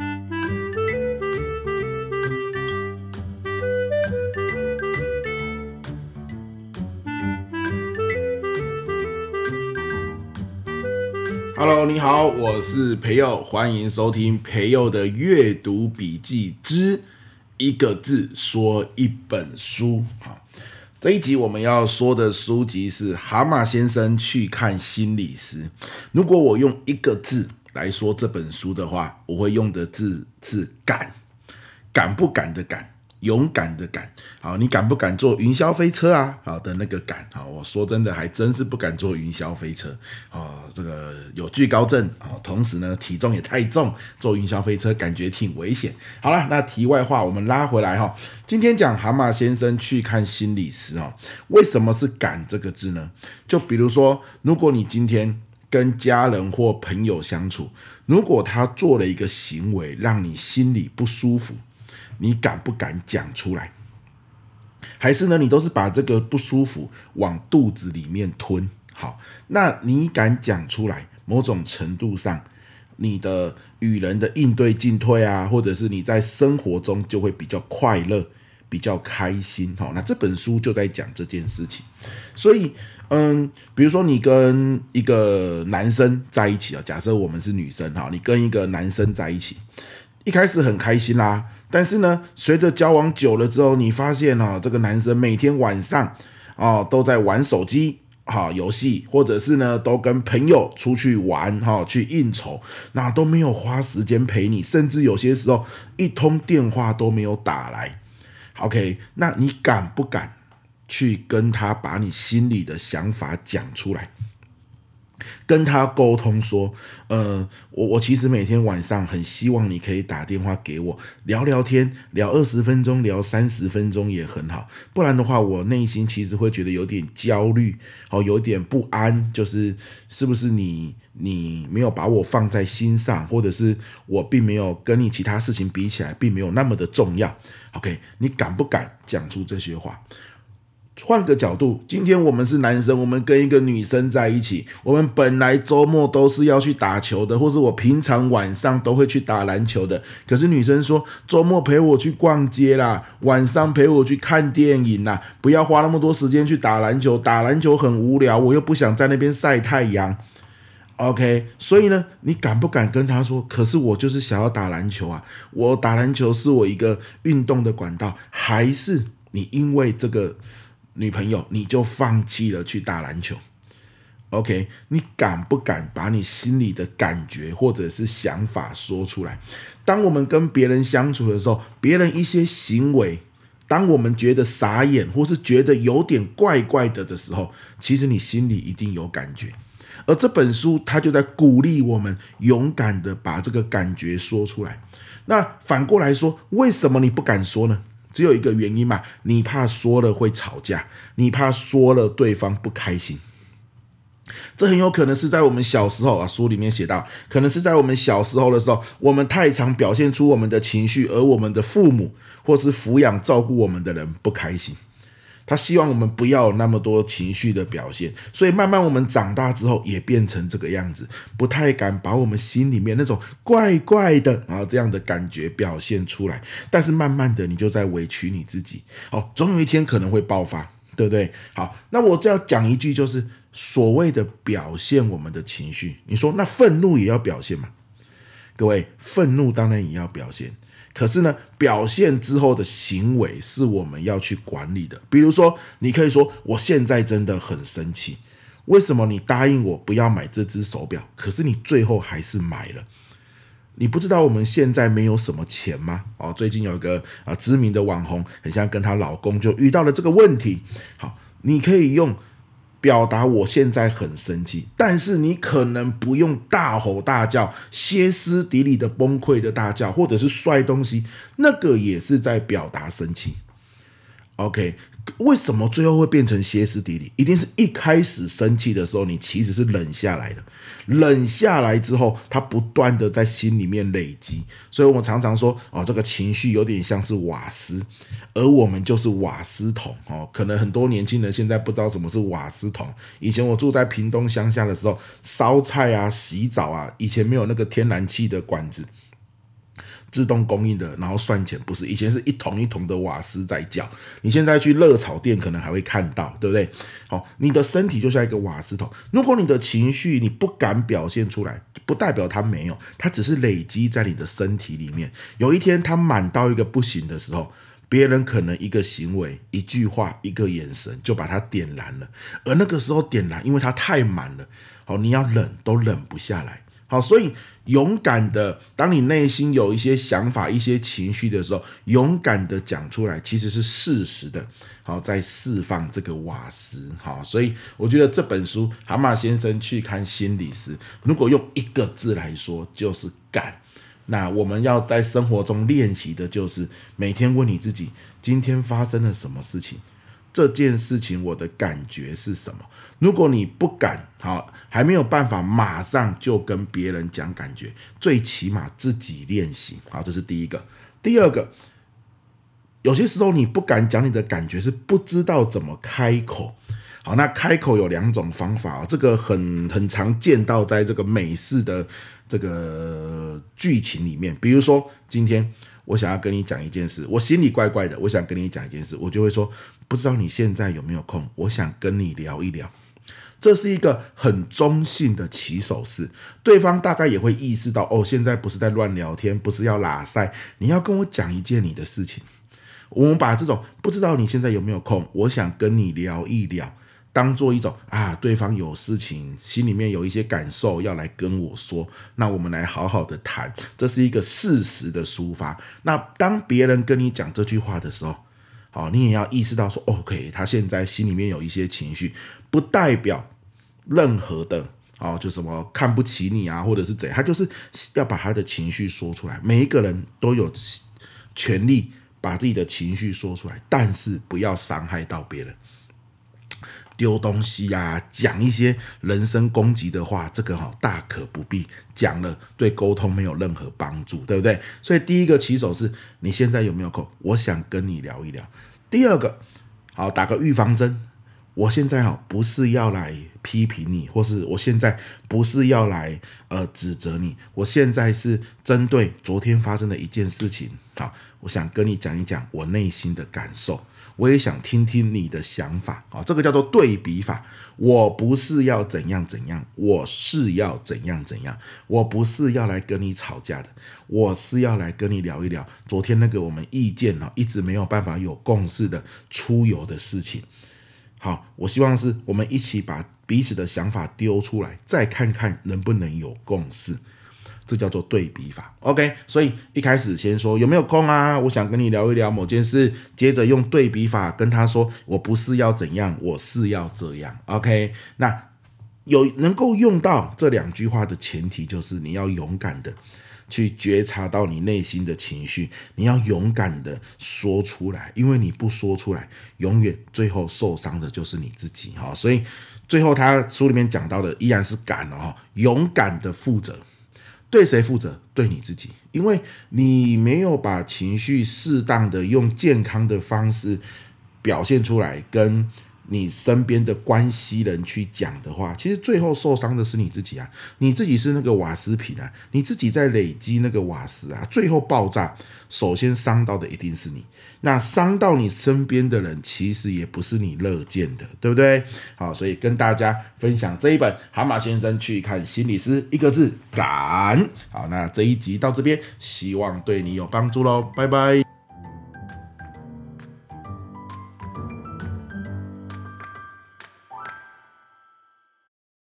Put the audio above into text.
Hello，你好，我是培佑，欢迎收听培佑的阅读笔记之一个字说一本书。好，这一集我们要说的书籍是《蛤蟆先生去看心理师》。如果我用一个字来说这本书的话，我会用的字是“敢”，敢不敢的“敢”。勇敢的敢，好，你敢不敢坐云霄飞车啊？好的那个敢，好，我说真的还真是不敢坐云霄飞车，啊，这个有惧高症，啊，同时呢体重也太重，坐云霄飞车感觉挺危险。好了，那题外话我们拉回来哈，今天讲蛤蟆先生去看心理师哦，为什么是敢这个字呢？就比如说，如果你今天跟家人或朋友相处，如果他做了一个行为让你心里不舒服。你敢不敢讲出来？还是呢？你都是把这个不舒服往肚子里面吞。好，那你敢讲出来？某种程度上，你的与人的应对进退啊，或者是你在生活中就会比较快乐、比较开心。好，那这本书就在讲这件事情。所以，嗯，比如说你跟一个男生在一起啊，假设我们是女生，哈，你跟一个男生在一起，一开始很开心啦。但是呢，随着交往久了之后，你发现啊，这个男生每天晚上啊都在玩手机哈游戏，或者是呢都跟朋友出去玩哈去应酬，那都没有花时间陪你，甚至有些时候一通电话都没有打来。OK，那你敢不敢去跟他把你心里的想法讲出来？跟他沟通说，呃，我我其实每天晚上很希望你可以打电话给我聊聊天，聊二十分钟，聊三十分钟也很好。不然的话，我内心其实会觉得有点焦虑，哦，有点不安，就是是不是你你没有把我放在心上，或者是我并没有跟你其他事情比起来，并没有那么的重要。OK，你敢不敢讲出这些话？换个角度，今天我们是男生，我们跟一个女生在一起，我们本来周末都是要去打球的，或是我平常晚上都会去打篮球的。可是女生说，周末陪我去逛街啦，晚上陪我去看电影啦，不要花那么多时间去打篮球，打篮球很无聊，我又不想在那边晒太阳。OK，所以呢，你敢不敢跟她说？可是我就是想要打篮球啊，我打篮球是我一个运动的管道，还是你因为这个？女朋友，你就放弃了去打篮球，OK？你敢不敢把你心里的感觉或者是想法说出来？当我们跟别人相处的时候，别人一些行为，当我们觉得傻眼或是觉得有点怪怪的的时候，其实你心里一定有感觉。而这本书它就在鼓励我们勇敢的把这个感觉说出来。那反过来说，为什么你不敢说呢？只有一个原因嘛，你怕说了会吵架，你怕说了对方不开心。这很有可能是在我们小时候啊，书里面写到，可能是在我们小时候的时候，我们太常表现出我们的情绪，而我们的父母或是抚养照顾我们的人不开心。他希望我们不要有那么多情绪的表现，所以慢慢我们长大之后也变成这个样子，不太敢把我们心里面那种怪怪的啊这样的感觉表现出来。但是慢慢的，你就在委屈你自己，哦，总有一天可能会爆发，对不对？好，那我就要讲一句，就是所谓的表现我们的情绪。你说那愤怒也要表现吗？各位，愤怒当然也要表现。可是呢，表现之后的行为是我们要去管理的。比如说，你可以说：“我现在真的很生气，为什么你答应我不要买这只手表，可是你最后还是买了？你不知道我们现在没有什么钱吗？”哦，最近有一个啊知名的网红，很像跟她老公就遇到了这个问题。好，你可以用。表达我现在很生气，但是你可能不用大吼大叫、歇斯底里的崩溃的大叫，或者是摔东西，那个也是在表达生气。OK。为什么最后会变成歇斯底里？一定是一开始生气的时候，你其实是冷下来的。冷下来之后，它不断的在心里面累积。所以我们常常说，哦，这个情绪有点像是瓦斯，而我们就是瓦斯桶。哦，可能很多年轻人现在不知道什么是瓦斯桶。以前我住在屏东乡下的时候，烧菜啊、洗澡啊，以前没有那个天然气的管子。自动供应的，然后算钱，不是以前是一桶一桶的瓦斯在叫。你现在去热炒店可能还会看到，对不对？好，你的身体就像一个瓦斯桶。如果你的情绪你不敢表现出来，不代表它没有，它只是累积在你的身体里面。有一天它满到一个不行的时候，别人可能一个行为、一句话、一个眼神就把它点燃了。而那个时候点燃，因为它太满了，好，你要忍都忍不下来。好，所以勇敢的，当你内心有一些想法、一些情绪的时候，勇敢的讲出来，其实是适时的。好，在释放这个瓦斯。好，所以我觉得这本书《蛤蟆先生去看心理师》，如果用一个字来说，就是敢。那我们要在生活中练习的，就是每天问你自己：今天发生了什么事情？这件事情我的感觉是什么？如果你不敢，好，还没有办法马上就跟别人讲感觉，最起码自己练习。好，这是第一个。第二个，有些时候你不敢讲你的感觉，是不知道怎么开口。好，那开口有两种方法，这个很很常见到在这个美式的这个剧情里面，比如说今天。我想要跟你讲一件事，我心里怪怪的。我想跟你讲一件事，我就会说，不知道你现在有没有空？我想跟你聊一聊。这是一个很中性的起手式，对方大概也会意识到，哦，现在不是在乱聊天，不是要拉塞，你要跟我讲一件你的事情。我们把这种不知道你现在有没有空，我想跟你聊一聊。当做一种啊，对方有事情，心里面有一些感受要来跟我说，那我们来好好的谈，这是一个事实的抒发。那当别人跟你讲这句话的时候，好，你也要意识到说，OK，他现在心里面有一些情绪，不代表任何的，哦，就什么看不起你啊，或者是怎样，他就是要把他的情绪说出来。每一个人都有权利把自己的情绪说出来，但是不要伤害到别人。丢东西呀、啊，讲一些人身攻击的话，这个哈大可不必讲了，对沟通没有任何帮助，对不对？所以第一个起手是你现在有没有空？我想跟你聊一聊。第二个，好，打个预防针，我现在哈不是要来批评你，或是我现在不是要来呃指责你，我现在是针对昨天发生的一件事情，好，我想跟你讲一讲我内心的感受。我也想听听你的想法啊，这个叫做对比法。我不是要怎样怎样，我是要怎样怎样。我不是要来跟你吵架的，我是要来跟你聊一聊昨天那个我们意见啊一直没有办法有共识的出游的事情。好，我希望是我们一起把彼此的想法丢出来，再看看能不能有共识。这叫做对比法，OK。所以一开始先说有没有空啊？我想跟你聊一聊某件事。接着用对比法跟他说，我不是要怎样，我是要这样，OK。那有能够用到这两句话的前提，就是你要勇敢的去觉察到你内心的情绪，你要勇敢的说出来，因为你不说出来，永远最后受伤的就是你自己哈。所以最后他书里面讲到的依然是敢哦，勇敢的负责。对谁负责？对你自己，因为你没有把情绪适当的用健康的方式表现出来，跟你身边的关系人去讲的话，其实最后受伤的是你自己啊！你自己是那个瓦斯瓶啊，你自己在累积那个瓦斯啊，最后爆炸，首先伤到的一定是你。那伤到你身边的人，其实也不是你乐见的，对不对？好，所以跟大家分享这一本《蛤蟆先生去看心理师》，一个字，敢。好，那这一集到这边，希望对你有帮助喽，拜拜。